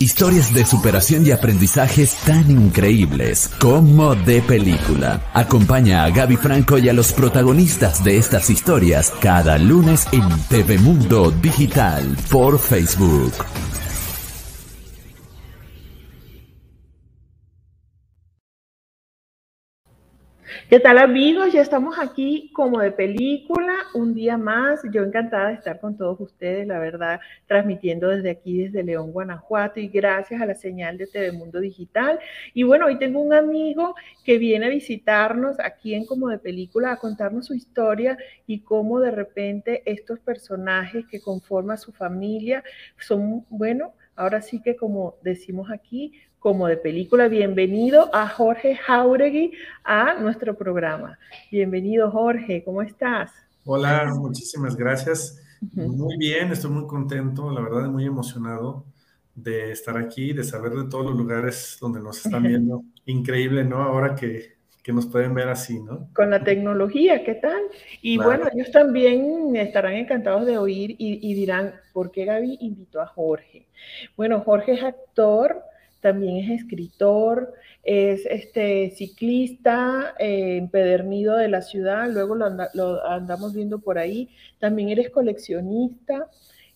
Historias de superación y aprendizajes tan increíbles como de película. Acompaña a Gaby Franco y a los protagonistas de estas historias cada lunes en TV Mundo Digital por Facebook. ¿Qué tal amigos? Ya estamos aquí como de película, un día más. Yo encantada de estar con todos ustedes, la verdad, transmitiendo desde aquí, desde León, Guanajuato, y gracias a la señal de Telemundo Digital. Y bueno, hoy tengo un amigo que viene a visitarnos aquí en Como de Película, a contarnos su historia y cómo de repente estos personajes que conforman su familia son, bueno, ahora sí que como decimos aquí, como de película. Bienvenido a Jorge Jauregui a nuestro programa. Bienvenido Jorge, ¿cómo estás? Hola, muchísimas gracias. Muy bien, estoy muy contento, la verdad, muy emocionado de estar aquí, de saber de todos los lugares donde nos están viendo. Increíble, ¿no? Ahora que, que nos pueden ver así, ¿no? Con la tecnología, ¿qué tal? Y bueno, ellos también estarán encantados de oír y, y dirán, ¿por qué Gaby invitó a Jorge? Bueno, Jorge es actor, también es escritor, es este, ciclista, eh, empedernido de la ciudad, luego lo, andamos viendo por ahí, también eres coleccionista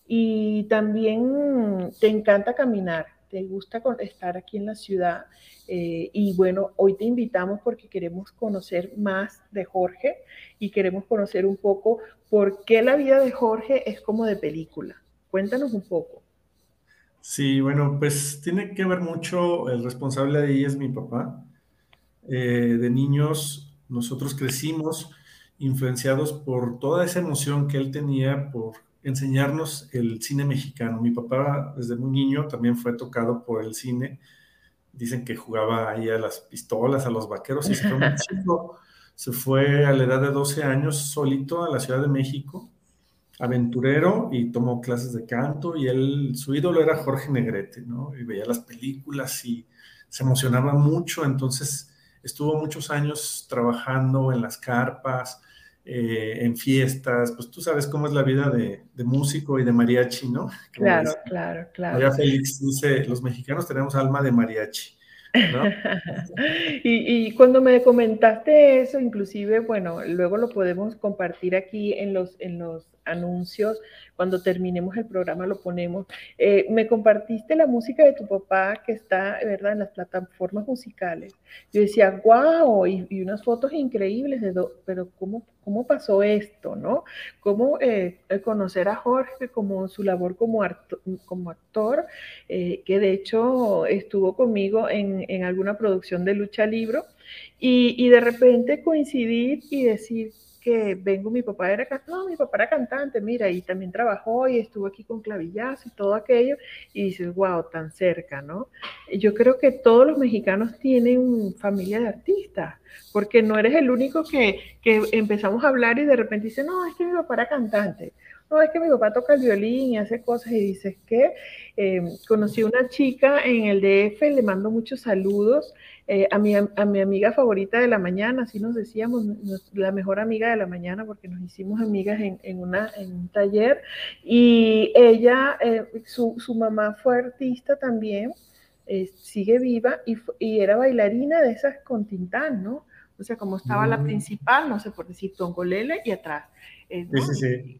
y también te encanta caminar, te gusta estar aquí en la ciudad. Eh, y bueno, hoy te invitamos porque queremos conocer más de Jorge y queremos conocer un poco por qué la vida de Jorge es como de película. Cuéntanos un poco. Sí, bueno, pues tiene que ver mucho, el responsable de ahí es mi papá. Eh, de niños, nosotros crecimos influenciados por toda esa emoción que él tenía por enseñarnos el cine mexicano. Mi papá desde muy niño también fue tocado por el cine. Dicen que jugaba ahí a las pistolas, a los vaqueros y se fue muy chico. Se fue a la edad de 12 años solito a la Ciudad de México aventurero y tomó clases de canto y él, su ídolo era Jorge Negrete, ¿no? Y veía las películas y se emocionaba mucho, entonces estuvo muchos años trabajando en las carpas, eh, en fiestas, pues tú sabes cómo es la vida de, músico y de mariachi, ¿no? claro, claro, claro. María Félix dice, los mexicanos tenemos alma de mariachi. ¿No? y, y, cuando me comentaste eso, inclusive, bueno, luego lo podemos compartir aquí en los, en los anuncios, cuando terminemos el programa lo ponemos. Eh, me compartiste la música de tu papá que está, ¿verdad?, en las plataformas musicales. Yo decía, wow, y, unas fotos increíbles, de pero ¿cómo, ¿cómo pasó esto, no? ¿Cómo eh, conocer a Jorge como su labor como, actor, eh, que de hecho estuvo conmigo en, en alguna producción de Lucha Libro, y de repente coincidir y decir, que vengo, mi papá era, no, mi papá era cantante, mira, y también trabajó y estuvo aquí con clavillazo y todo aquello, y dices, wow, tan cerca, ¿no? Yo creo que todos los mexicanos tienen familia de artistas, porque no eres el único que, que empezamos a hablar y de repente dice, no, es que mi papá era cantante, no, es que mi papá toca el violín y hace cosas y dices que eh, conocí una chica en el DF, le mando muchos saludos eh, a, mi, a mi amiga favorita de la mañana, así nos decíamos, la mejor amiga de la mañana porque nos hicimos amigas en, en un taller y ella, eh, su, su, mamá fue artista también, sigue viva y, y, era bailarina de esas con Tintán, ¿no? O sea, como estaba la mm. principal, no sé por decir Tongolele y atrás. Eh,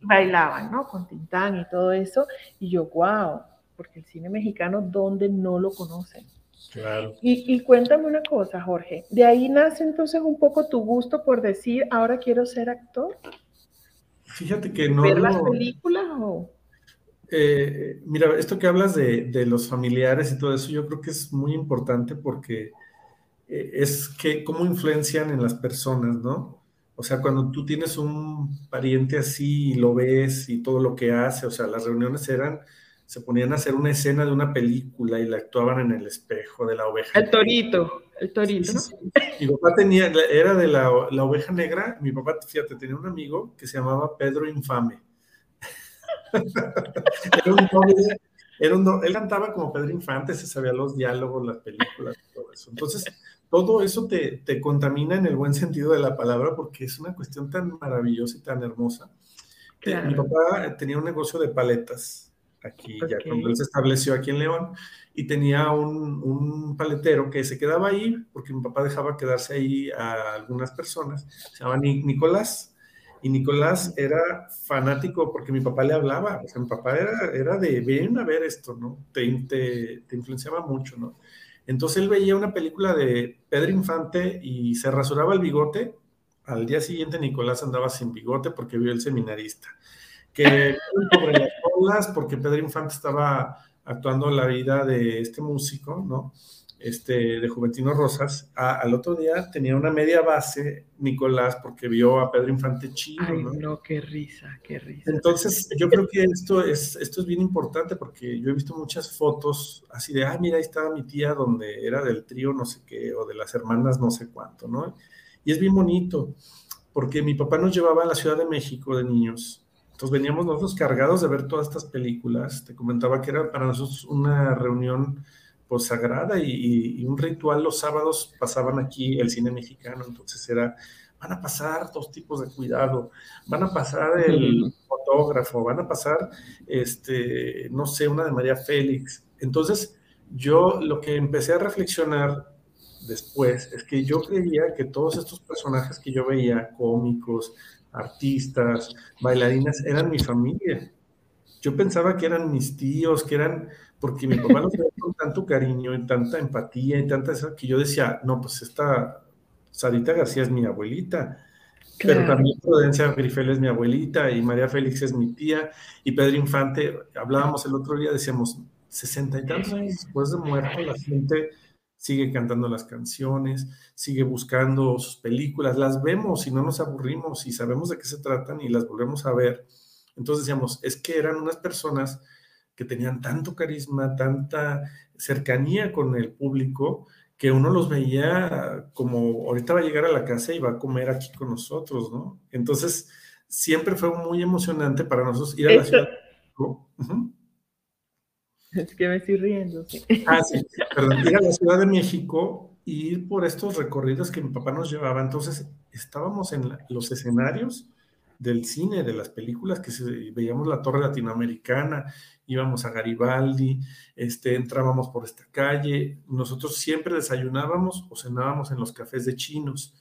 Bailaban, ¿no? Con Tintán y todo eso. Y yo, wow, porque el cine mexicano, ¿dónde no lo conocen? Claro. Y, cuéntame una cosa, Jorge. ¿De ahí nace entonces un poco tu gusto por decir, ahora quiero ser actor? Fíjate que no. ¿Ver las películas o.? Eh, mira, esto que hablas de, de, los familiares y todo eso, yo creo que es muy importante porque es que cómo influencian en las personas, ¿no? O sea, cuando tú tienes un pariente así y lo ves y todo lo que hace, o sea, las reuniones eran, se ponían a hacer una escena de una película y la actuaban en el espejo de la oveja. El torito, el torito. Mi papá tenía, era de la, oveja negra, mi papá, fíjate, tenía un amigo que se llamaba Pedro Infame. era un era un, él cantaba como Pedro Infante, se sabía los diálogos, las películas, todo eso. Entonces, todo eso te, te, contamina en el buen sentido de la palabra porque es una cuestión tan maravillosa y tan hermosa. Eh, mi papá tenía un negocio de paletas aquí ya cuando él se estableció aquí en León, y tenía un, un, paletero que se quedaba ahí, porque mi papá dejaba quedarse ahí a algunas personas, se llamaba Nicolás, y Nicolás era fanático porque mi papá le hablaba, o sea, mi papá era, era de, ven a ver esto, ¿no? Te, te, te influenciaba mucho, ¿no? Entonces él veía una película de Pedro Infante y se rasuraba el bigote. Al día siguiente Nicolás andaba sin bigote porque vio el seminarista. Que sobre las olas porque Pedro Infante estaba actuando la vida de este músico, ¿no? Este, de Juventino Rosas, al otro día tenía una media base Nicolás porque vio a Pedro Infante chido. Ay, ¿no? qué risa, qué risa. Entonces, yo creo que esto es, esto es bien importante porque yo he visto muchas fotos así de, ah, mira, ahí estaba mi tía donde era del trío no sé qué, o de las hermanas no sé cuánto, ¿no? Y es bien bonito porque mi papá nos llevaba a la Ciudad de México de niños. Entonces veníamos nosotros cargados de ver todas estas películas. Te comentaba que era para nosotros una reunión pues sagrada y, un ritual los sábados pasaban aquí el cine mexicano, entonces era, van a pasar dos tipos de cuidado, van a pasar el fotógrafo, van a pasar, este, no sé, una de María Félix. Entonces yo lo que empecé a reflexionar después es que yo creía que todos estos personajes que yo veía, cómicos, artistas, bailarinas, eran mi familia. Yo pensaba que eran mis tíos, que eran porque mi papá nos veía con tanto cariño y tanta empatía y tanta que yo decía, no, pues esta Sarita García es mi abuelita, pero también Prudencia Grifel es mi abuelita y María Félix es mi tía y Pedro Infante, hablábamos el otro día, decíamos, sesenta y tantos años después de muerto, la gente sigue cantando las canciones, sigue buscando sus películas, las vemos y no nos aburrimos y sabemos de qué se tratan y las volvemos a ver. Entonces decíamos, es que eran unas personas que tenían tanto carisma, tanta cercanía con el público, que uno los veía como ahorita va a llegar a la casa y va a comer aquí con nosotros, ¿no? Entonces, siempre fue muy emocionante para nosotros ir a la ciudad. Es que me estoy riendo. Ah, sí, perdón, ir a la Ciudad de México y ir por estos recorridos que mi papá nos llevaba. Entonces, estábamos en los escenarios del cine, de las películas que veíamos la torre latinoamericana, íbamos a Garibaldi, este, entrábamos por esta calle, nosotros siempre desayunábamos o cenábamos en los cafés de chinos,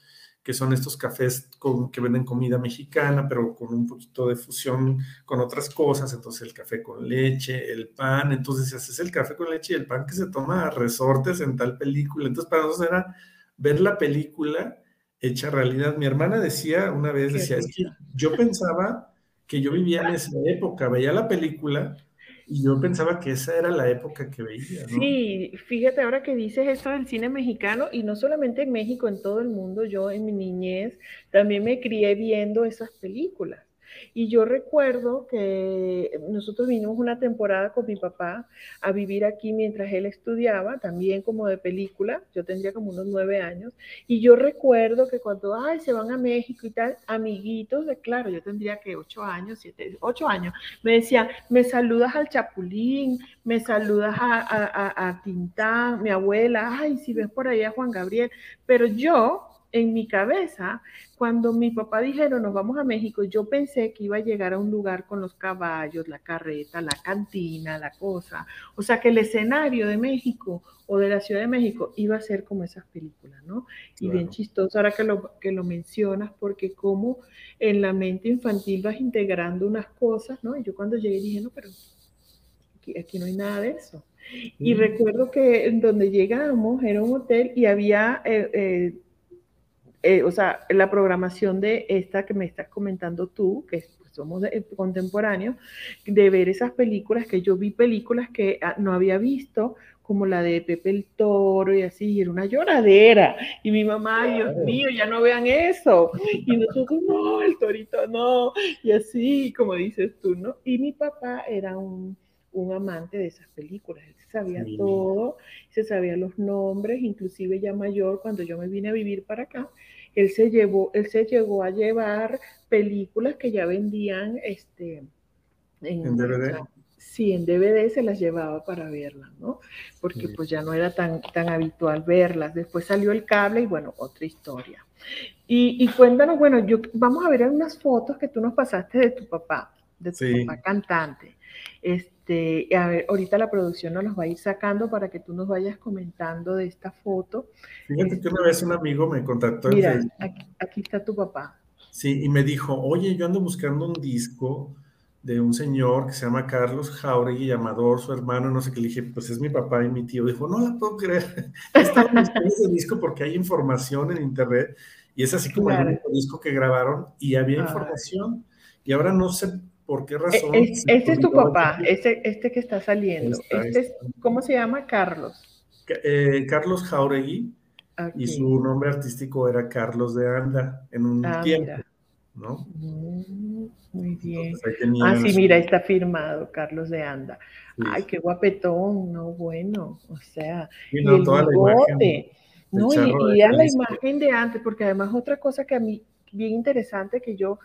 que son estos cafés con, que venden comida mexicana, pero con un poquito de fusión con otras cosas, entonces el café con leche, el pan, entonces si haces el café con leche y el pan que se toma a resortes en tal película, entonces para nosotros era ver la película hecha realidad. Mi hermana decía una vez, decía, es que yo pensaba que yo vivía en esa época, veía la película y yo pensaba que esa era la época que veía. Sí, fíjate ahora que dices esto del cine mexicano y no solamente en México, en todo el mundo, yo en mi niñez también me crié viendo esas películas. Y yo recuerdo que nosotros vinimos una temporada con mi papá a vivir aquí mientras él estudiaba, también como de película, yo tendría como unos nueve años, y yo recuerdo que cuando, ay, se van a México y tal, amiguitos, de claro, yo tendría que ocho años, siete, ocho años, me decían, me saludas al Chapulín, me saludas a, a, a Tintán, mi abuela, ay, si ves por ahí a Juan Gabriel, pero yo en mi cabeza, cuando mi papá dijeron nos vamos a México, yo pensé que iba a llegar a un lugar con los caballos, la carreta, la cantina, la cosa. O sea, que el escenario de México o de la Ciudad de México iba a ser como esas películas, ¿no? Y bien chistoso ahora que lo, que lo mencionas, porque como en la mente infantil vas integrando unas cosas, ¿no? Y yo cuando llegué dije, no, pero aquí, no hay nada de eso. Y recuerdo que donde llegamos era un hotel y había... Eh, eh, eh, o sea, la programación de esta que me estás comentando tú, que pues, somos contemporáneos, de ver esas películas, que yo vi películas que ah, no había visto, como la de Pepe el Toro y así, y era una lloradera. Y mi mamá, Dios mío, ya no vean eso. Y nosotros, no, el torito no. Y así, como dices tú, ¿no? Y mi papá era un, un amante de esas películas. Él sabía todo, se sabía los nombres, inclusive ya mayor, cuando yo me vine a vivir para acá, él se llevó, él se llegó a llevar películas que ya vendían este, en, DVD. sí, en DVD se las llevaba para verlas, ¿no? Porque pues ya no era tan, tan habitual verlas. Después salió el cable y bueno, otra historia. Y, cuéntanos, bueno, yo, vamos a ver unas fotos que tú nos pasaste de tu papá, de tu papá cantante. Este, este, a ver, ahorita la producción nos los va a ir sacando para que tú nos vayas comentando de esta foto. Fíjate que una vez un amigo me contactó. Mira, aquí, aquí, está tu papá. Sí, y me dijo, oye, yo ando buscando un disco de un señor que se llama Carlos Jauregui, Amador, su hermano, no sé qué, le dije, pues es mi papá y mi tío. Dijo, no la puedo creer, estaba buscando ese disco porque hay información en internet y es así como el disco que grabaron y había información y ahora no sé por qué e, razón. este es tu papá, este, este que está saliendo. este ¿Cómo se llama? Carlos. Eh, Carlos Jauregui y su nombre artístico era Carlos de Anda en un ah, tiempo. ¿no? Mm, muy bien. ah, sí, mira, está firmado, Carlos de Anda. Ay, qué guapetón, no, bueno, o sea, y, el bigote, no, y, y la imagen de antes, porque además otra cosa que a mí bien interesante que yo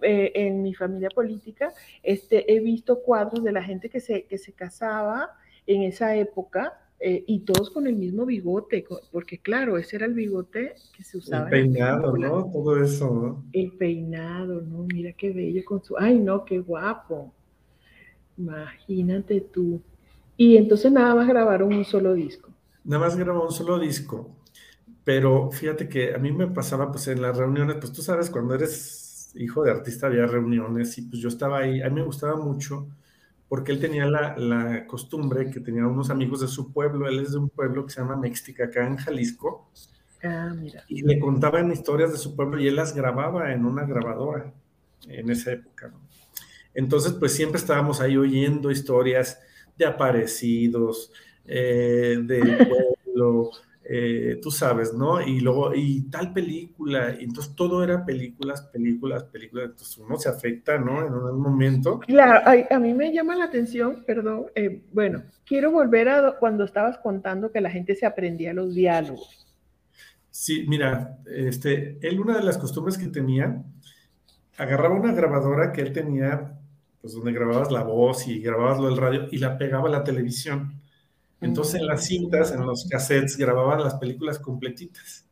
eh, en mi familia política este, he visto cuadros de la gente que se, que se casaba en esa época eh, y todos con el mismo bigote, porque claro, ese era el bigote que se usaba. El peinado, ¿no? Todo eso, ¿no? El peinado, ¿no? Mira qué bello con su... Ay, no, qué guapo. Imagínate tú. Y entonces nada más grabaron un solo disco. Nada más grabó un solo disco. Pero fíjate que a mí me pasaba pues en las reuniones, pues tú sabes, cuando eres hijo de artista había reuniones y pues yo estaba ahí. A mí me gustaba mucho porque él tenía la, costumbre que tenía unos amigos de su pueblo, él es de un pueblo que se llama Mextica, acá en Jalisco, ah, mira. y le contaban historias de su pueblo y él las grababa en una grabadora en esa época. Entonces, pues siempre estábamos ahí oyendo historias de aparecidos, eh, del pueblo, eh, tú sabes, ¿no? Y luego, y tal película, y entonces todo era películas, películas, películas, entonces uno se afecta, ¿no? En un momento. Claro, a, mí me llama la atención, perdón, eh, bueno, quiero volver a cuando estabas contando que la gente se aprendía los diálogos. Sí, mira, este, él una de las costumbres que tenía, agarraba una grabadora que él tenía, pues donde grababas la voz y grababas lo del radio y la pegaba a la televisión. Entonces en las cintas, en los cassettes, grababan las películas completitas.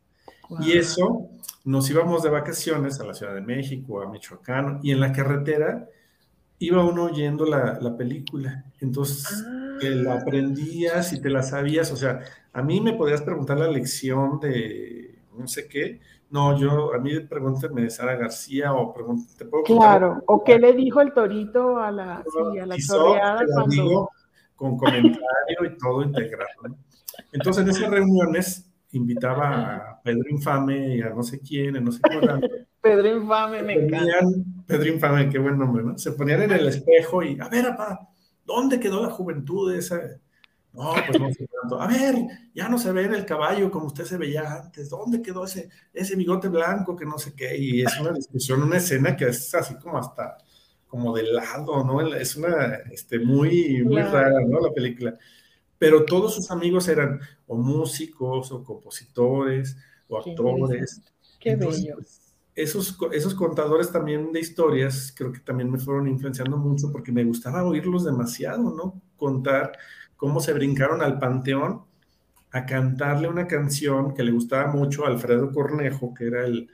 Y eso, nos íbamos de vacaciones a la Ciudad de México, a Michoacán, y en la carretera iba uno oyendo la, película. Entonces, te la ah. aprendías y te la sabías. O sea, a mí me podías preguntar la lección de no sé qué. No, yo, a mí pregúntame de Sara García o puedo Claro, o qué le dijo el torito a la, sí, a la cuando con comentario y todo integrado. Entonces, en esas reuniones invitaba a Pedro Infame y a no sé quién, a no sé qué. Pedro Infame, me ponían, Pedro Infame, qué buen nombre, ¿no? Se ponían en el espejo y, a ver, papá, ¿dónde quedó la juventud de esa? No, pues no sé tanto. A ver, ya no se ve en el caballo como usted se veía antes. ¿Dónde quedó ese, ese bigote blanco que no sé qué? Y es una discusión, una escena que es así como hasta como de lado, ¿no? Es una, este, muy, muy rara, ¿no? La película. Pero todos sus amigos eran o músicos, o compositores, o actores. Qué bello. Pues, esos, esos contadores también de historias creo que también me fueron influenciando mucho porque me gustaba oírlos demasiado, ¿no? Contar cómo se brincaron al panteón a cantarle una canción que le gustaba mucho a Alfredo Cornejo, que era el,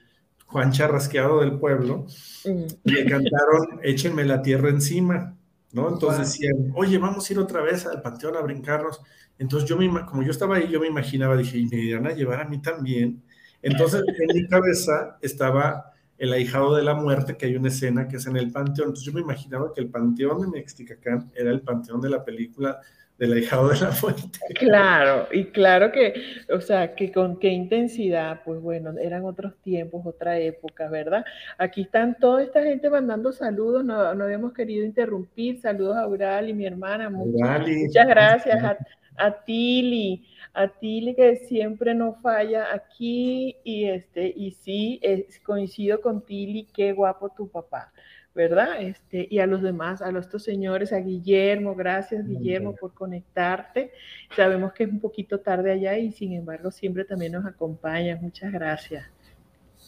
Juan Charrasqueado del pueblo, mm. y le cantaron Échenme la tierra encima, ¿no? Entonces decían, oye, vamos a ir otra vez al panteón a brincarnos. Entonces yo, me, como yo estaba ahí, yo me imaginaba, dije, y me irán a llevar a mí también. Entonces en mi cabeza estaba el ahijado de la muerte, que hay una escena que es en el panteón. Entonces yo me imaginaba que el panteón de Mexicacán era el panteón de la película del ahijado de la fuente. Claro, y claro que, o sea, que con qué intensidad, pues bueno, eran otros tiempos, otra época, ¿verdad? Aquí están toda esta gente mandando saludos, no, no habíamos querido interrumpir, saludos a Ural y mi hermana, muchas, muchas gracias a, a Tili, a Tili que siempre no falla aquí, y este, y sí, coincido con Tili, qué guapo tu papá. ¿verdad? Este, y a los demás, a los estos señores, a Guillermo, gracias Guillermo por conectarte. Sabemos que es un poquito tarde allá y sin embargo siempre también nos acompaña. Muchas gracias.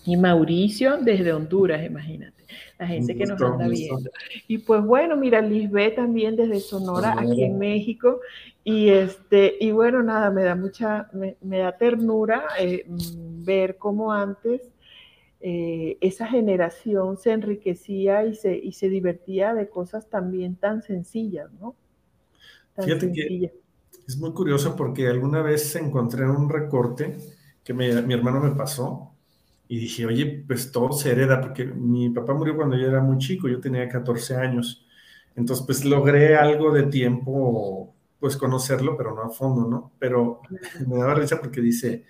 Y Mauricio desde Honduras, imagínate, la gente que nos anda viendo. Y pues bueno, mira, Lisbeth también desde Sonora, aquí en México. Y este, y bueno, nada, me da mucha, me, da ternura eh, mm, ver cómo antes eh, esa generación se enriquecía y se, y se divertía de cosas también tan sencillas, ¿no? Fíjate que es muy curioso porque alguna vez encontré un recorte que mi hermano me pasó y dije, oye, pues todo se hereda, porque mi papá murió cuando yo era muy chico, yo tenía 14 años. Entonces, pues logré algo de tiempo, pues conocerlo, pero no a fondo, ¿no? Pero me daba risa porque dice,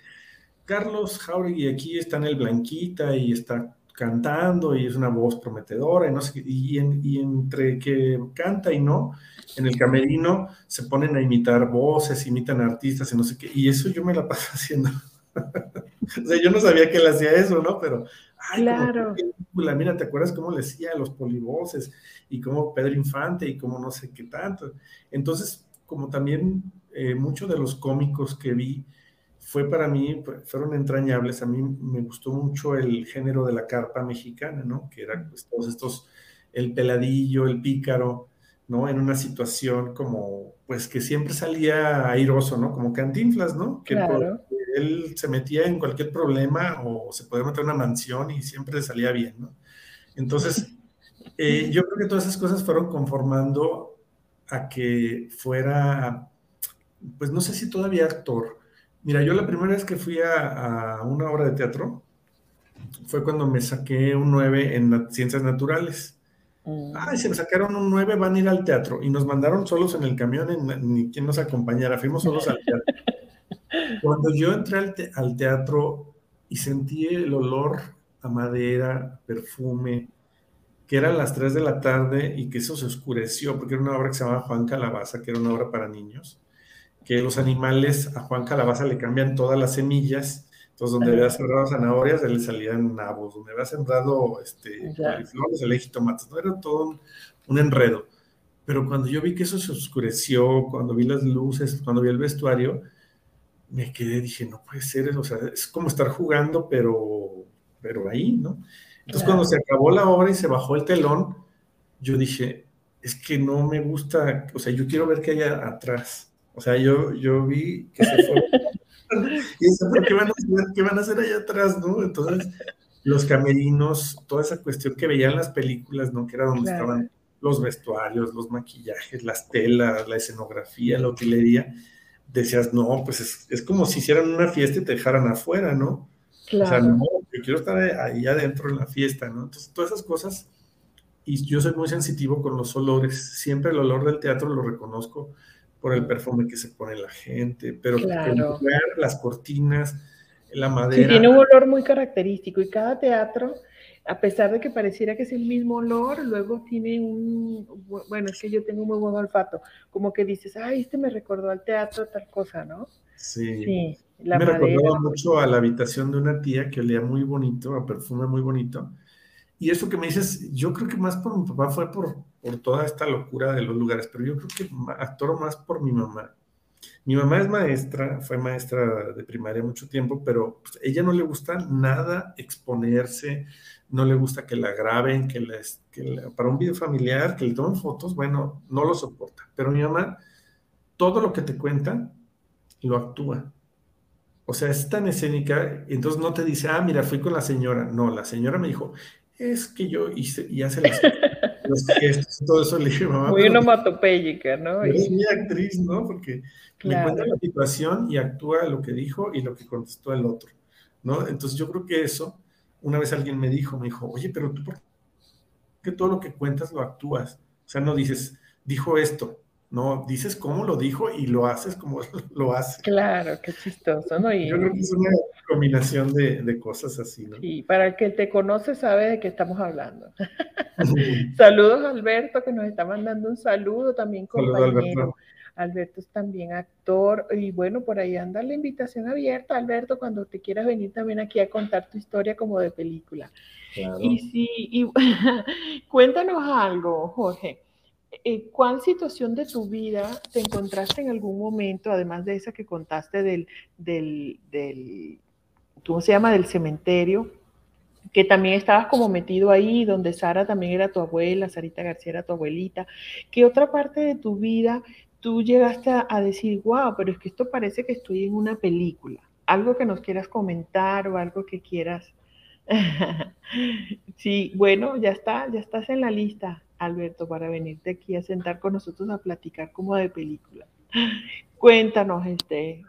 Carlos Jauregui aquí está en el Blanquita y está cantando y es una voz prometedora y no sé y, y, entre que canta y no, en el camerino se ponen a imitar voces, imitan artistas y no sé qué, y eso yo me la paso haciendo. o sea, yo no sabía que él hacía eso, ¿no? Pero, ay, claro. mira, ¿te acuerdas cómo le decía los polivoces y cómo Pedro Infante y cómo no sé qué tanto? Entonces, como también eh, muchos de los cómicos que vi, fue para mí, fueron entrañables. A mí me gustó mucho el género de la carpa mexicana, ¿no? Que eran pues, todos estos, el peladillo, el pícaro, ¿no? En una situación como, pues que siempre salía airoso, ¿no? Como cantinflas, ¿no? Que claro. Él se metía en cualquier problema o se podía meter en una mansión y siempre salía bien, ¿no? Entonces, eh, yo creo que todas esas cosas fueron conformando a que fuera, pues no sé si todavía actor, Mira, yo la primera vez que fui a, una obra de teatro fue cuando me saqué un 9 en ciencias naturales. Mm. Ay, se me sacaron un 9, van a ir al teatro. Y nos mandaron solos en el camión, ni quien nos acompañara, fuimos solos al teatro. Cuando yo entré al, al teatro y sentí el olor a madera, perfume, que eran las 3 de la tarde y que eso se oscureció, porque era una obra que se llamaba Juan Calabaza, que era una obra para niños que los animales a Juan Calabaza le cambian todas las semillas. Entonces, donde había sembrado zanahorias, le salían nabos. Donde había sembrado este, flores, le jitomates. No era todo un, enredo. Pero cuando yo vi que eso se oscureció, cuando vi las luces, cuando vi el vestuario, me quedé, dije, no puede ser, o sea, es como estar jugando, pero, pero ahí, ¿no? Entonces, cuando se acabó la obra y se bajó el telón, yo dije, es que no me gusta, o sea, yo quiero ver qué hay atrás. O sea, yo, yo vi que se fue. y ¿qué van, a hacer, ¿qué van a hacer allá atrás, no? Entonces, los camerinos, toda esa cuestión que veían las películas, ¿no? Que era donde estaban los vestuarios, los maquillajes, las telas, la escenografía, la utilería. Decías, no, pues es, es como si hicieran una fiesta y te dejaran afuera, ¿no? Claro. O sea, no, yo quiero estar ahí adentro en la fiesta, ¿no? Entonces, todas esas cosas, y yo soy muy sensitivo con los olores, siempre el olor del teatro lo reconozco por el perfume que se pone la gente, pero las cortinas, la madera. Sí, tiene un olor muy característico y cada teatro, a pesar de que pareciera que es el mismo olor, luego tiene un, bueno, es que yo tengo un muy buen olfato, como que dices, ay, este me recordó al teatro tal cosa, ¿no? Sí. sí la me recordaba mucho a la habitación de una tía que olía muy bonito, a perfume muy bonito. Y eso que me dices, yo creo que más por mi papá fue por, por toda esta locura de los lugares, pero yo creo que actoro más por mi mamá. Mi mamá es maestra, fue maestra de primaria mucho tiempo, pero pues, ella no le gusta nada exponerse, no le gusta que la graben, que, para un video familiar, que le tomen fotos, bueno, no lo soporta. Pero mi mamá, todo lo que te cuenta, lo actúa. O sea, es tan escénica, entonces no te dice, ah, mira, fui con la señora. No, la señora me dijo, es que yo hice, y hace las todo eso le dije, mamá. Muy onomatopéyica, ¿no? Es mi actriz, ¿no? Porque me cuenta la situación y actúa lo que dijo y lo que contestó el otro, ¿no? Entonces yo creo que eso, una vez alguien me dijo, me dijo, oye, pero tú, ¿por qué todo lo que cuentas lo actúas? O sea, no dices, dijo esto, no, dices cómo lo dijo y lo haces como lo hace. Claro, qué chistoso, ¿no? Yo creo que es una combinación de, cosas así, ¿no? Y para el que te conoce sabe de qué estamos hablando. Saludos Alberto, que nos está mandando un saludo también compañero. Alberto. Alberto es también actor y bueno, por ahí anda la invitación abierta, Alberto, cuando te quieras venir también aquí a contar tu historia como de película. Y sí, y, cuéntanos algo, Jorge. Eh, ¿Cuál situación de tu vida te encontraste en algún momento, además de esa que contaste del, del, del ¿cómo se llama? Del cementerio, que también estabas como metido ahí, donde Sara también era tu abuela, Sarita García era tu abuelita. ¿Qué otra parte de tu vida tú llegaste a, decir, wow, pero es que esto parece que estoy en una película? Algo que nos quieras comentar o algo que quieras. sí, bueno, ya está, ya estás en la lista. Alberto, para venirte aquí a sentar con nosotros a platicar como de película. Cuéntanos, este.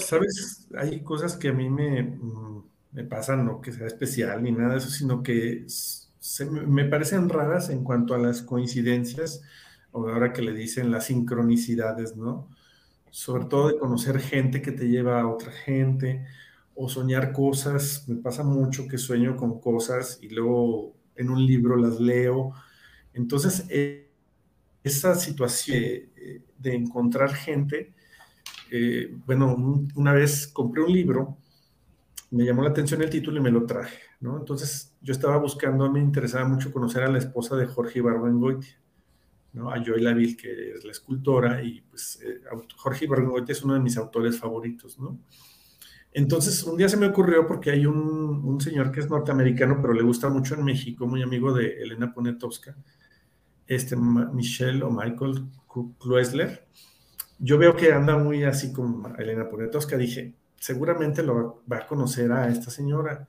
Sabes, hay cosas que a mí me, mm, me pasan, no que sea especial ni nada de eso, sino que me parecen raras en cuanto a las coincidencias, o ahora que le dicen las sincronicidades, ¿no? Sobre todo de conocer gente que te lleva a otra gente, o soñar cosas. Me pasa mucho que sueño con cosas y luego en un libro las leo. Entonces, eh, esa situación de, encontrar gente, eh, bueno, una vez compré un libro, me llamó la atención el título y me lo traje, ¿no? Entonces, yo estaba buscando, me interesaba mucho conocer a la esposa de Jorge Ibargüengoitia, ¿no? A Joy Laville, que es la escultora, y pues eh, Jorge Ibargüengoitia es uno de mis autores favoritos, ¿no? Entonces, un día se me ocurrió porque hay un, señor que es norteamericano, pero le gusta mucho en México, muy amigo de Elena Poniatowska, este Michelle o Michael Kluesler. Yo veo que anda muy así como Elena Poniatowska. Dije, seguramente lo va a conocer a esta señora.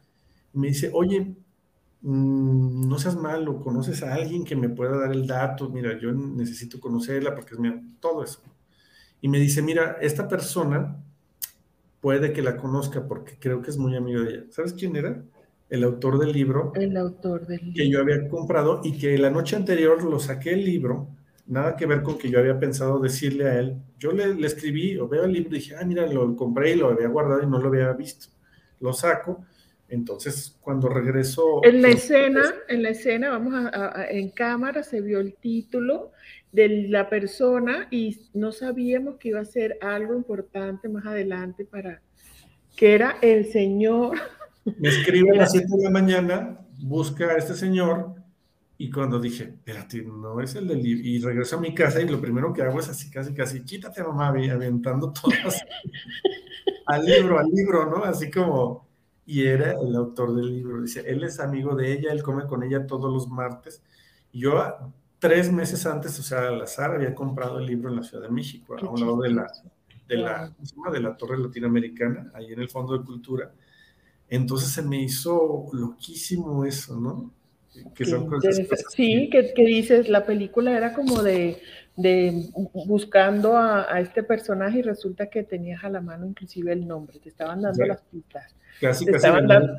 me dice, oye, mm, no seas malo, conoces a alguien que me pueda dar el dato. Mira, yo necesito conocerla porque es mi, todo eso. Y me dice, mira, esta persona puede que la conozca porque creo que es muy amigo de ella. ¿Sabes quién era? El autor del libro. El autor del libro. Que yo había comprado y que la noche anterior lo saqué el libro, nada que ver con que yo había pensado decirle a él. Yo le, escribí o veo el libro y dije, ah, mira, lo compré y lo había guardado y no lo había visto. Lo saco. Entonces, cuando regreso... En la escena, en la escena, vamos a, en cámara, se vio el título de la persona y no sabíamos que iba a ser algo importante más adelante para que era el señor. Me escribe a las 7 de la mañana, busca a este señor y cuando dije, espérate, no es el del y regreso a mi casa y lo primero que hago es así, casi, casi, quítate mamá, aventando todas al libro, al libro, ¿no? Así como, y era el autor del libro, dice, él es amigo de ella, él come con ella todos los martes. Y yo tres meses antes, o sea, al azar, había comprado el libro en la Ciudad de México, a un lado de la, de la, de la Torre Latinoamericana, ahí en el Fondo de Cultura. Entonces se me hizo loquísimo eso, ¿no? Que sí, que, que, dices, la película era como de, de buscando a, este personaje y resulta que tenías a la mano inclusive el nombre, te estaban dando las pistas. Casi, casi. Estaban dando,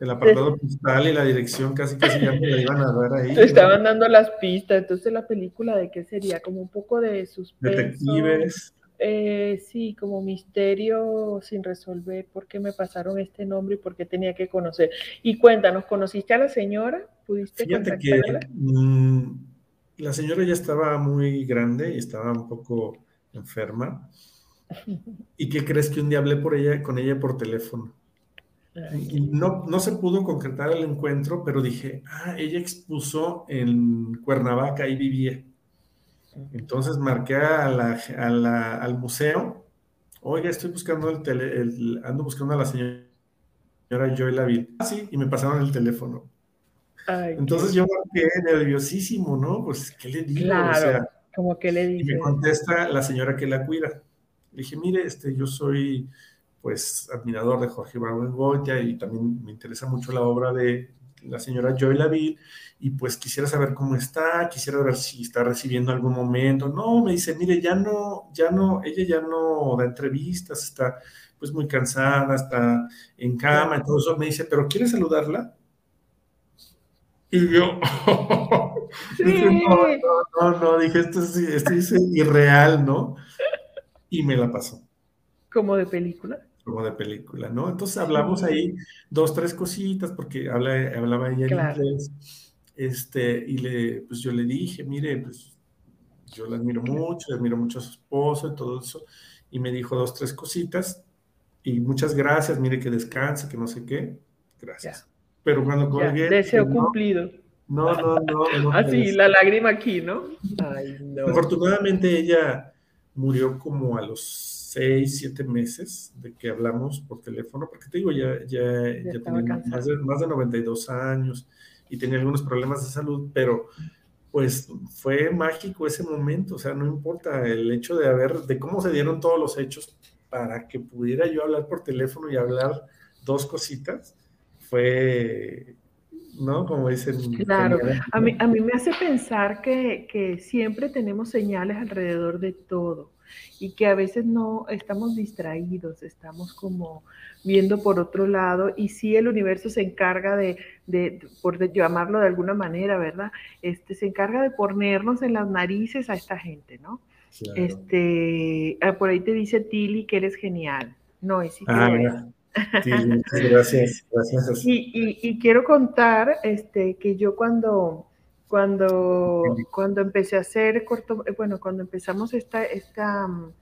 el apartado postal y la dirección casi casi ya me la iban a dar ahí. Te estaban dando las pistas, entonces la película de qué sería, como un poco de suspenso. Detectives. Eh, sí, como misterio sin resolver por qué me pasaron este nombre y por qué tenía que conocer. Y cuéntanos, ¿conociste a la señora? ¿Pudiste Fíjate que mm, la señora ya estaba muy grande y estaba un poco enferma. ¿Y qué crees que un día hablé por ella, con ella por teléfono? No, no se pudo concretar el encuentro, pero dije, ah, ella expuso en Cuernavaca, ahí vivía. Entonces marqué a la, al museo, oiga, estoy buscando el, tele, ando buscando a la señora Joy Laville. Ah, sí, y me pasaron el teléfono. Entonces yo marqué nerviosísimo, ¿no? Pues, ¿qué le digo? Claro, o sea, como que le dice. Y me contesta la señora que la cuida. Le dije, mire, este, yo soy pues admirador de Jorge Goya y también me interesa mucho la obra de la señora Joy Laville y pues quisiera saber cómo está, quisiera ver si está recibiendo algún momento. No, me dice, mire, ya no, ya no, ella ya no da entrevistas, está pues muy cansada, está en cama, entonces me dice, pero ¿quiere saludarla? Y yo, no, no, no, dije, esto es, esto es irreal, ¿no? Y me la pasó. ¿Como de película? Como de película, ¿no? Entonces hablamos ahí dos, tres cositas, porque habla, hablaba ella en inglés, este, y le, pues yo le dije, mire, pues yo la admiro mucho, le admiro mucho a su esposo y todo eso, y me dijo dos, tres cositas, y muchas gracias, mire que descanse, que no sé qué, gracias. Pero cuando colgué... Deseo cumplido. No, no, no. no Así, la lágrima aquí, ¿no? Ay, no. Afortunadamente ella murió como a los seis, siete meses de que hablamos por teléfono, porque te digo, ya, ya, ya, tenía más de, más de 92 años y tenía algunos problemas de salud, pero pues fue mágico ese momento, o sea, no importa el hecho de haber, de cómo se dieron todos los hechos para que pudiera yo hablar por teléfono y hablar dos cositas, fue ¿no? Como dicen. Claro, a mí, a mí me hace pensar que, que siempre tenemos señales alrededor de todo y que a veces no estamos distraídos, estamos como viendo por otro lado y si el universo se encarga de, de, por llamarlo de alguna manera, ¿verdad? Este, se encarga de ponernos en las narices a esta gente, ¿no? Este, ah, por ahí te dice Tilly que eres genial. No, es sí ah, gracias, gracias. Y, y, y, quiero contar este, que yo cuando cuando, cuando empecé a hacer corto, bueno, cuando empezamos esta, esta mm,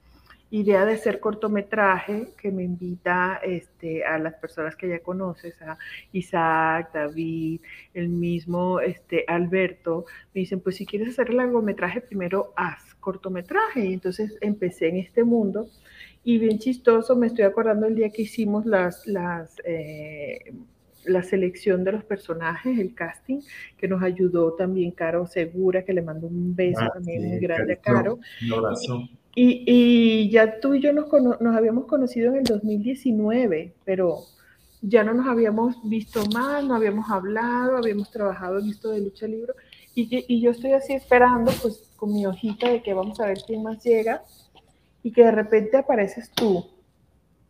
idea de hacer cortometraje que me invita este, a las personas que ya conoces, a Isaac, David, el mismo este, Alberto, me dicen, pues si quieres hacer largometraje, primero haz cortometraje. Y entonces empecé en este mundo y bien chistoso, me estoy acordando el día que hicimos las, las eh, la selección de los personajes, el casting, que nos ayudó también Caro Segura, que le mando un beso ah, también muy grande a Caro. Y, y, ya tú y yo nos, nos habíamos conocido en el 2019, pero ya no nos habíamos visto más, no habíamos hablado, habíamos trabajado en esto de lucha libre. Y, y yo estoy así esperando, pues con mi hojita de que vamos a ver quién más llega, y que de repente apareces tú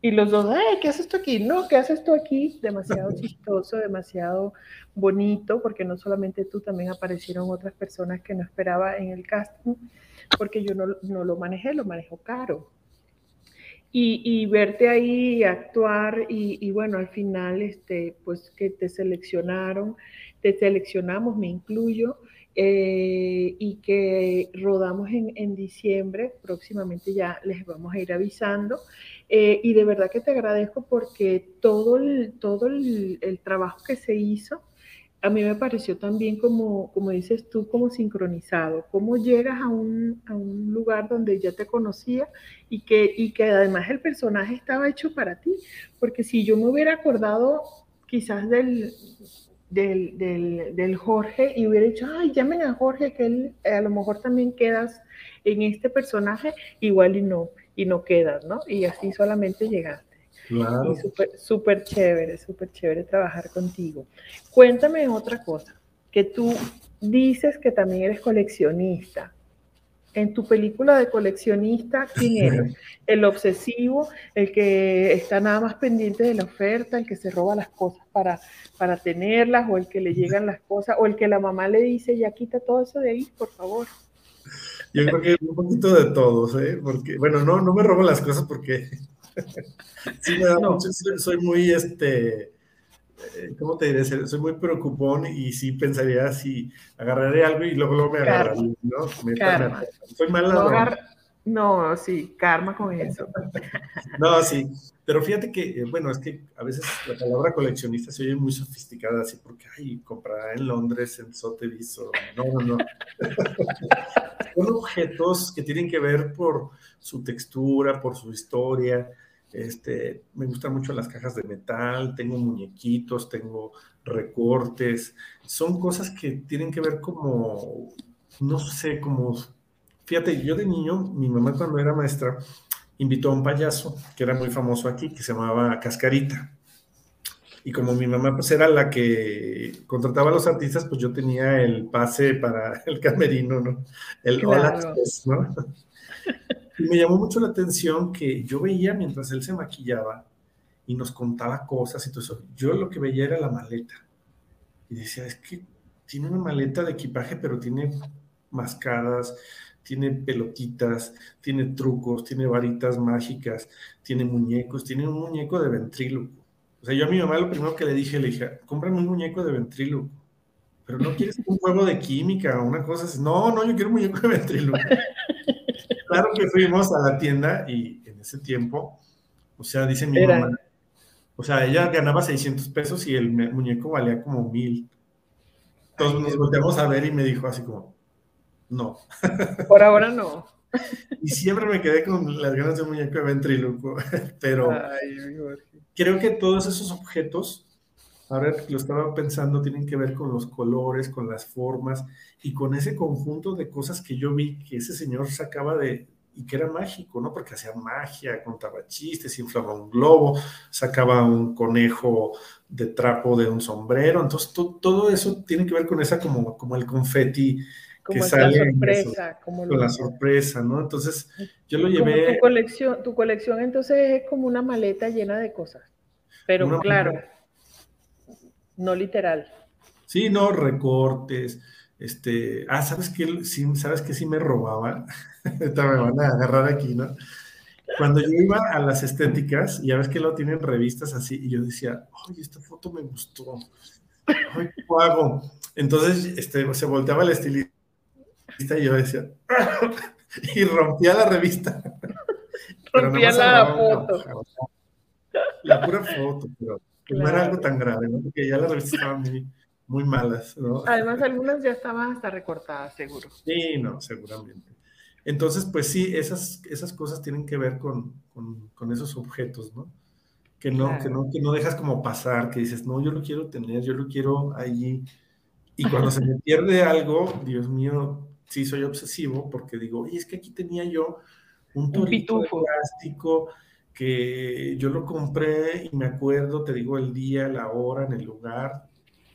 y los dos, ay, ¿qué haces tú aquí? No, ¿qué haces tú aquí? Demasiado chistoso, demasiado bonito, porque no solamente tú, también aparecieron otras personas que no esperaba en el casting, porque yo no, no lo manejé, lo manejó Caro. Y, y verte ahí actuar y, y, bueno, al final, este, pues que te seleccionaron, te seleccionamos, me incluyo, eh, y que rodamos en, en, diciembre, próximamente ya les vamos a ir avisando. Eh, y de verdad que te agradezco porque todo, el, todo el, el, trabajo que se hizo, a mí me pareció también como, como dices tú, como sincronizado, cómo llegas a un, a un lugar donde ya te conocía y que, y que además el personaje estaba hecho para ti, porque si yo me hubiera acordado quizás del, del, del, del, Jorge y hubiera dicho, ay, llamen a Jorge, que él a lo mejor también quedas en este personaje, igual y no, y no quedas, ¿no? Y así solamente llegaste. Claro. Súper chévere, súper chévere trabajar contigo. Cuéntame otra cosa, que tú dices que también eres coleccionista en tu película de coleccionista, ¿quién eres? El obsesivo, el que está nada más pendiente de la oferta, el que se roba las cosas para, para tenerlas, o el que le llegan las cosas, o el que la mamá le dice, ya quita todo eso de ahí, por favor. Yo creo que un poquito de todos, ¿eh? Porque, bueno, no, no me robo las cosas porque sí me da mucho, soy muy, este, eh, ¿cómo te diré? Soy muy preocupón y sí pensaría si agarraré algo y luego, luego me agarraría, ¿no? Me, karma. soy mala. No, no, sí, karma con eso. no, sí, pero fíjate que, eh, bueno, es que a veces la palabra coleccionista se oye muy sofisticada, así porque, ay, comprará en Londres, en Sotheby's, o no, no, no. Son objetos que tienen que ver por su textura, por su historia, este, me gustan mucho las cajas de metal, tengo muñequitos, tengo recortes, son cosas que tienen que ver como, no sé, como, fíjate, yo de niño, mi mamá cuando era maestra, invitó a un payaso que era muy famoso aquí, que se llamaba Cascarita. Y como mi mamá pues era la que contrataba a los artistas, pues yo tenía el pase para el camerino, ¿no? El claro. ¿no? Y me llamó mucho la atención que yo veía mientras él se maquillaba y nos contaba cosas y todo eso. Yo lo que veía era la maleta. Y decía, es que tiene una maleta de equipaje, pero tiene mascadas, tiene pelotitas, tiene trucos, tiene varitas mágicas, tiene muñecos, tiene un muñeco de ventríloco. O sea, yo a mi mamá lo primero que le dije, le dije, cómprame un muñeco de ventríloco. Pero no quieres un juego de química o una cosa así. No, no, yo quiero un muñeco de ventríloco. Claro que fuimos a la tienda y en ese tiempo, o sea, dice mi Era. mamá, o sea, ella ganaba 600 pesos y el muñeco valía como mil. Entonces nos volteamos a ver y me dijo así como, no. Por ahora no. Y siempre me quedé con las ganas de un muñeco de ventriloquio, pero Ay, creo que todos esos objetos, ahora lo estaba pensando, tienen que ver con los colores, con las formas y con ese conjunto de cosas que yo vi que ese señor sacaba de, y que era mágico, ¿no? Porque hacía magia, contaba chistes, inflaba un globo, sacaba un conejo de trapo de un sombrero, entonces todo eso tiene que ver con esa como, como el confeti como que sale la sorpresa, como con la sorpresa, ¿no? Entonces yo lo llevé. Tu colección, tu colección entonces es como una maleta llena de cosas, pero claro, no literal. Sí, no, recortes, este, ah, ¿sabes qué? Sí, ¿Sabes qué sí me robaban? Ahorita me van a agarrar aquí, ¿no? Cuando yo iba a las estéticas, ya ves que lo tienen revistas así, y yo decía, ay, esta foto me gustó. Ay, ¿qué hago? Entonces este, se volteaba el estilista y yo decía, y rompía la revista. Rompía la foto. La, pura foto, pero no era algo tan grave, ¿no? Porque ya la revista estaba muy muy malas, ¿no? Además, algunas ya estaban hasta recortadas, seguro. Sí, no, seguramente. Entonces, pues sí, esas, esas cosas tienen que ver con, con, esos objetos, ¿no? Que no, que no, que no dejas como pasar, que dices, no, yo lo quiero tener, yo lo quiero allí. Y cuando se me pierde algo, Dios mío, sí soy obsesivo porque digo, oye, es que aquí tenía yo un torito de plástico que yo lo compré y me acuerdo, te digo el día, la hora, en el lugar,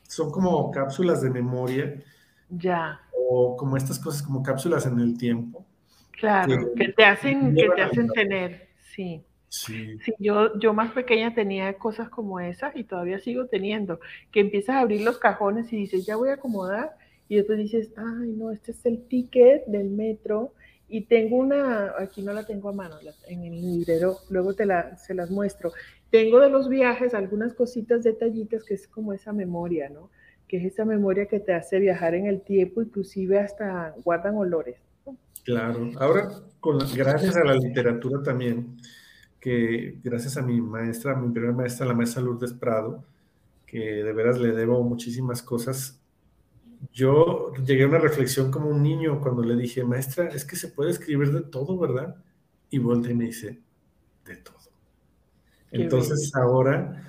son como cápsulas de memoria. Ya. O como estas cosas, como cápsulas en el tiempo. Claro, que, te hacen, que te hacen tener, sí. Sí. sí. yo, yo más pequeña tenía cosas como esas y todavía sigo teniendo, que empiezas a abrir los cajones y dices, ya voy a acomodar, y después dices, ay, no, este es el ticket del metro, y tengo una, aquí no la tengo a mano, en el librero, luego te la, se las muestro, tengo de los viajes algunas cositas, detallitas, que es como esa memoria, ¿no? Que es esa memoria que te hace viajar en el tiempo, inclusive hasta guardan olores. Claro, ahora gracias a la literatura también, que gracias a mi maestra, mi primera maestra, la maestra Lourdes Prado, que de veras le debo muchísimas cosas, yo llegué a una reflexión como un niño cuando le dije, maestra, es que se puede escribir de todo, ¿verdad? Y volteé y me dice, de todo. Entonces ahora,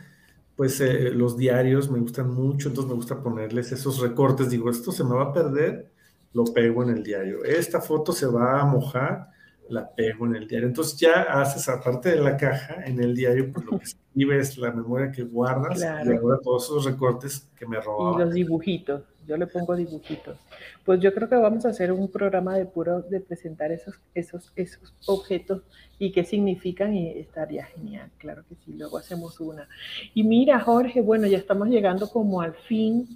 pues eh, los diarios me gustan mucho, entonces me gusta ponerles esos recortes. Digo, esto se me va a perder, lo pego en el diario. Esta foto se va a mojar, la pego en el diario. Entonces ya haces, aparte de la caja, en el diario, pues lo que escribes, la memoria que guardas, y ahora todos esos recortes que me robaban. Y los dibujitos yo le pongo dibujitos. Pues yo creo que vamos a hacer un programa de puro de presentar esos, esos, esos objetos y qué significan y estaría genial, claro que sí, luego hacemos una. Y mira, Jorge, bueno, ya estamos llegando como al fin.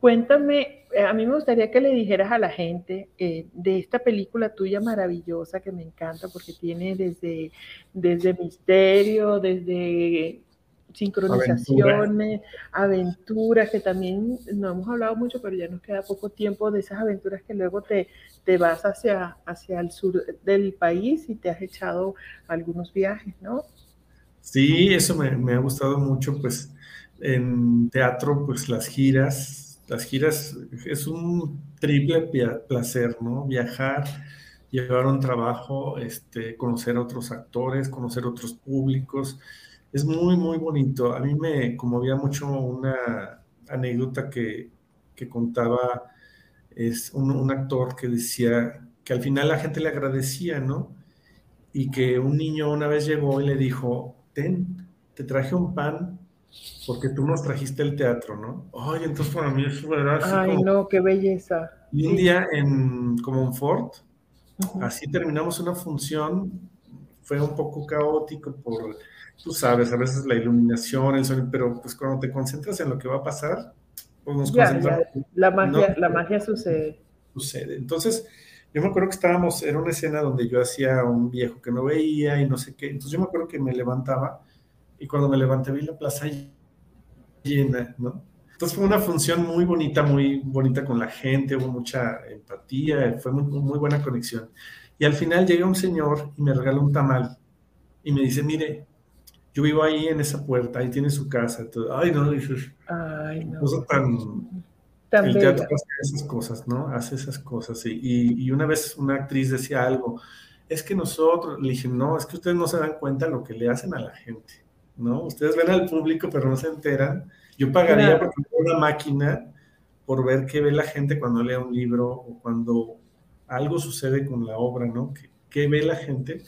Cuéntame, eh, a mí me gustaría que le dijeras a la gente eh, de esta película tuya maravillosa que me encanta porque tiene desde, desde misterio, desde sincronizaciones, aventuras, que también no hemos hablado mucho, pero ya nos queda poco tiempo de esas aventuras que luego te, te vas hacia, hacia el sur del país y te has echado algunos viajes, ¿no? Sí, eso me, me ha gustado mucho, pues en teatro, pues las giras, las giras es un triple placer, ¿no? Viajar, llevar un trabajo, este, conocer a otros actores, conocer otros públicos, es muy, muy bonito. A mí me conmovía mucho una anécdota que, contaba, es un, actor que decía que al final la gente le agradecía, ¿no? Y que un niño una vez llegó y le dijo, ten, te traje un pan porque tú nos trajiste el teatro, ¿no? Ay, entonces para mí eso era así Ay, no, qué belleza. Y un día en Comonfort, así terminamos una función, fue un poco caótico por tú sabes, a veces la iluminación, el sonido, pero pues cuando te concentras en lo que va a pasar, pues nos concentramos. La magia, la magia sucede. Sucede. Entonces, yo me acuerdo que estábamos, era una escena donde yo hacía un viejo que no veía y no sé qué. Entonces yo me acuerdo que me levantaba y cuando me levanté vi la plaza llena, ¿no? Entonces fue una función muy bonita, muy bonita con la gente, hubo mucha empatía, fue muy, muy buena conexión. Y al final llega un señor y me regaló un tamal y me dice, mire, yo vivo ahí en esa puerta, ahí tiene su casa. Todo. Ay, no, dices. Ay, no. tan. el teatro hace esas cosas, ¿no? Hace esas cosas. Y, y, una vez una actriz decía algo, es que nosotros, le dije, no, es que ustedes no se dan cuenta lo que le hacen a la gente, ¿no? Ustedes ven al público, pero no se enteran. Yo pagaría por una máquina por ver qué ve la gente cuando lea un libro o cuando algo sucede con la obra, ¿no? Que qué ve la gente,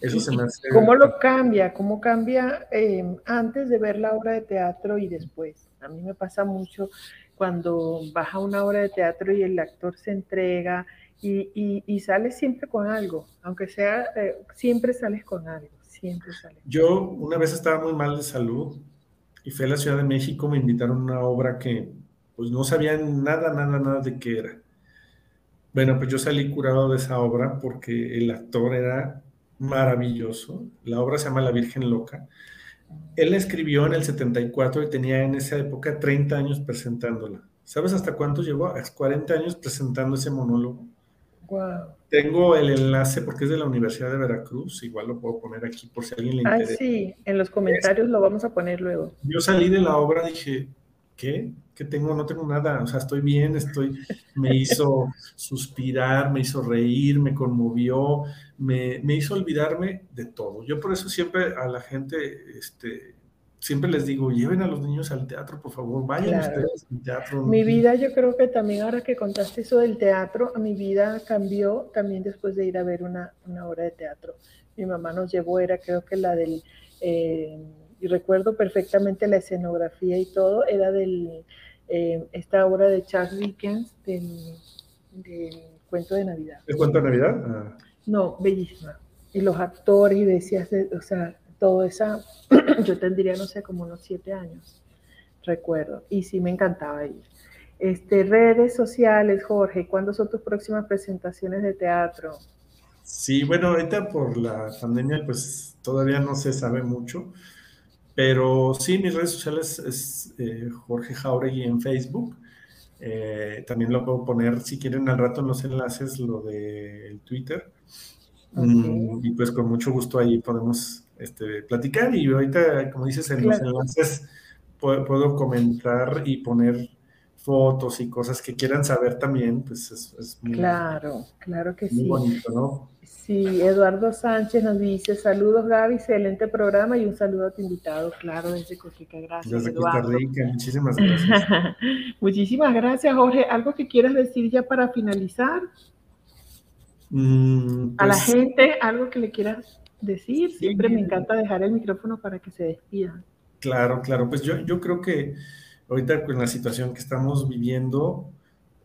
eso se me hace... ¿Cómo lo cambia? ¿Cómo cambia eh, antes de ver la obra de teatro y después? A mí me pasa mucho cuando baja una obra de teatro y el actor se entrega y, y, sale siempre con algo, aunque sea, eh, siempre sales con algo, siempre sales. Yo una vez estaba muy mal de salud y fui a la Ciudad de México, me invitaron a una obra que pues no sabía nada, nada, nada de qué era. Bueno, pues yo salí curado de esa obra porque el actor era maravilloso. La obra se llama La Virgen Loca. Él escribió en el 74 y tenía en esa época 30 años presentándola. ¿Sabes hasta cuánto llegó? A 40 años presentando ese monólogo. Wow. Tengo el enlace porque es de la Universidad de Veracruz, igual lo puedo poner aquí por si a alguien le interesa. Ay, sí, en los comentarios lo vamos a poner luego. Yo salí de la obra y dije, ¿qué? ¿Qué tengo? No tengo nada, o sea, estoy bien, estoy, me hizo suspirar, me hizo reír, me conmovió, me, me hizo olvidarme de todo. Yo por eso siempre a la gente, este, siempre les digo, lleven a los niños al teatro, por favor, vayan ustedes al teatro. Mi vida, yo creo que también ahora que contaste eso del teatro, mi vida cambió también después de ir a ver una, una obra de teatro. Mi mamá nos llevó, era creo que la del, eh, y recuerdo perfectamente la escenografía y todo, era del, eh, esta obra de Charles Dickens del, del, cuento de Navidad. ¿El cuento de Navidad? Ah. No, bellísima. Y los actores, decías, o sea, todo esa, yo tendría, no sé, como unos siete años, recuerdo, y sí me encantaba ir. Este, redes sociales, Jorge, ¿cuándo son tus próximas presentaciones de teatro? Sí, bueno, ahorita por la pandemia, pues todavía no se sabe mucho, pero sí, mis redes sociales es eh, Jorge Jauregui en Facebook. Eh, también lo puedo poner, si quieren, al rato en los enlaces, lo del Twitter. Mm, y pues con mucho gusto ahí podemos este, platicar y ahorita, como dices, en los enlaces puedo, comentar y poner fotos y cosas que quieran saber también, pues es, muy, claro, claro que muy sí. bonito, ¿no? Sí, Eduardo Sánchez nos dice, saludos Gaby, excelente programa y un saludo a tu invitado, claro, desde Costa Rica, gracias. Desde Costa Rica, muchísimas gracias. muchísimas gracias, Jorge. ¿Algo que quieras decir ya para finalizar? Mm, a la pues gente, algo que le quieras decir. Siempre me encanta dejar el micrófono para que se despidan. Claro, claro. Pues yo, yo creo que ahorita con la situación que estamos viviendo,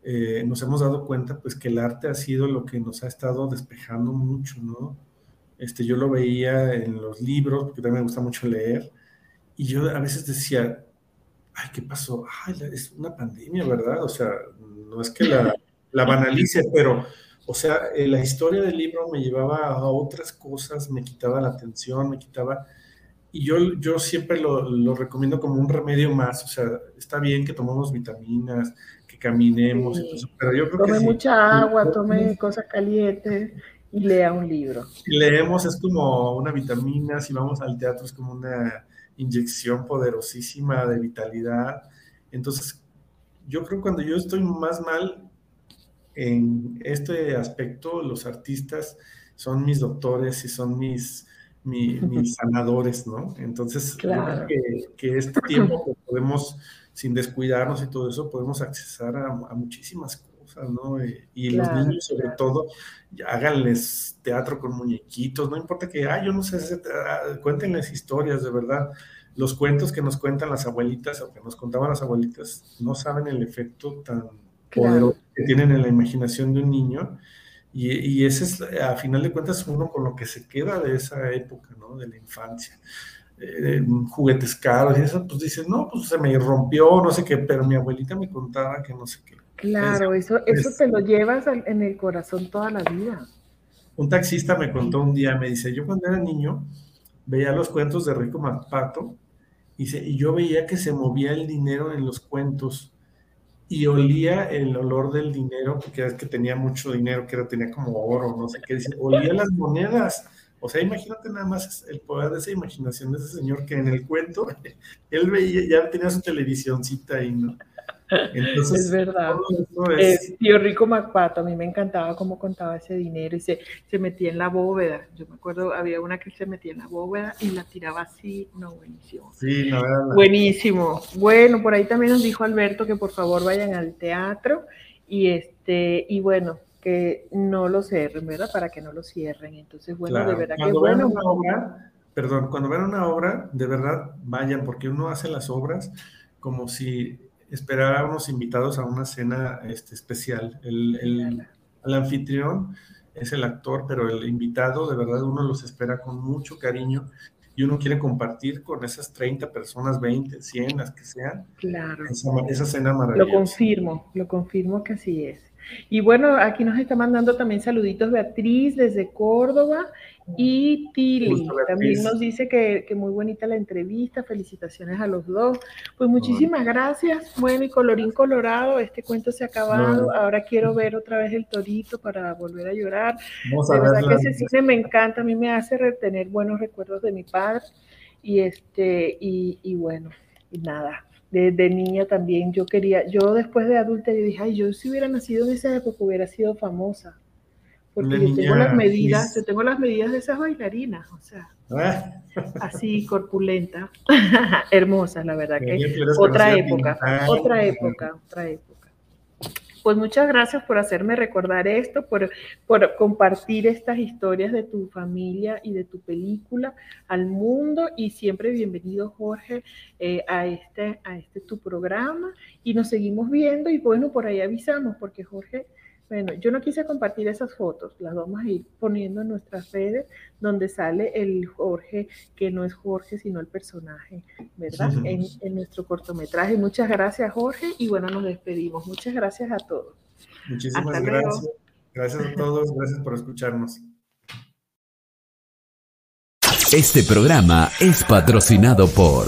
eh, nos hemos dado cuenta pues que el arte ha sido lo que nos ha estado despejando mucho, ¿no? Este, yo lo veía en los libros, porque también me gusta mucho leer, y yo a veces decía, ay, ¿qué pasó? Ay, es una pandemia, ¿verdad? O sea, no es que la, la banalice, pero o sea, eh, la historia del libro me llevaba a otras cosas, me quitaba la atención, me quitaba... Y yo, yo siempre lo, lo recomiendo como un remedio más. O sea, está bien que tomemos vitaminas, que caminemos, Sí. pero yo creo Tome que... si- mucha agua, tome cosas calientes y lea un libro. Si leemos es como una vitamina, si vamos al teatro es como una inyección poderosísima de vitalidad. Entonces, yo creo que cuando yo estoy más mal en este aspecto, los artistas son mis doctores y son mis, mi- mis sanadores, ¿no? Entonces, yo creo que, que este tiempo que podemos, sin descuidarnos y todo eso, podemos accesar a, a muchísimas cosas, ¿no? Y, y los niños, sobre claro. todo, háganles teatro con muñequitos, no importa que, ah, yo no sé, ah, cuéntenles historias, de verdad. Los cuentos que nos cuentan las abuelitas o que nos contaban las abuelitas no saben el efecto tan poderoso que tienen en la imaginación de un niño. Y, y ese es, a final de cuentas, uno con lo que se queda de esa época, ¿no? De la infancia. Eh, juguetes caros y eso, pues dices, no, pues se me rompió, no sé qué, pero mi abuelita me contaba que no sé qué. Claro, eso, eso es- te lo llevas en el corazón toda la vida. Un taxista me contó un día, me dice, yo cuando era niño veía los cuentos de Rico y, se- y yo veía que se movía el dinero en los cuentos y olía el olor del dinero, porque es que tenía mucho dinero, que era, tenía como oro, no sé qué, dice, olía las monedas. O sea, imagínate nada más el poder de esa imaginación de ese señor que en el cuento, él veía, ya tenía su televisioncita ahí, ¿no? Entonces, Es verdad. es- Eh, tío Rico Macpato, a mí me encantaba cómo contaba ese dinero y se, se metía en la bóveda. Yo me acuerdo, había una que se metía en la bóveda y la tiraba así. No, buenísimo. sí, no, la- Buenísimo. Bueno, por ahí también nos dijo Alberto que por favor vayan al teatro y este y bueno, que no lo cierren, ¿verdad? Para que no lo cierren. Entonces, bueno, de verdad que bueno. Una obra, perdón, cuando vean una obra, de verdad vayan, porque uno hace las obras como si esperara a unos invitados a una cena este, especial. El, el, el anfitrión es el actor, pero el invitado, de verdad, uno los espera con mucho cariño y uno quiere compartir con esas 30 personas, 20, 100, las que sean. Claro. Esa, esa cena maravillosa. Lo confirmo, lo confirmo que así es. Y bueno, aquí nos está mandando también saluditos Beatriz desde Córdoba y Tili. También nos dice que, muy bonita la entrevista, felicitaciones a los dos. Pues muchísimas gracias. Bueno, y colorín colorado, este cuento se ha acabado. Ahora quiero ver otra vez el torito para volver a llorar. de verdad que ese cine me encanta, a mí me hace retener buenos recuerdos de mi padre. Y este, y, y bueno, y nada, de, niña también yo quería, yo después de adulta yo dije, ay, yo si hubiera nacido en esa época hubiera sido famosa. Porque yo tengo las medidas, yo tengo las medidas de esas bailarinas, o sea, ah. así corpulenta, hermosa, la verdad que otra época, otra época, otra época. Pues muchas gracias por hacerme recordar esto, por, por, compartir estas historias de tu familia y de tu película al mundo y siempre bienvenido Jorge eh, a, este, a este tu programa y nos seguimos viendo y bueno, por ahí avisamos porque Jorge bueno, yo no quise compartir esas fotos, las vamos a ir poniendo en nuestras redes, donde sale el Jorge, que no es Jorge, sino el personaje, ¿verdad? En, nuestro cortometraje. Muchas gracias, Jorge, y bueno, nos despedimos. Muchas gracias a todos. Muchísimas gracias. Gracias a todos, gracias por escucharnos. Este programa es patrocinado por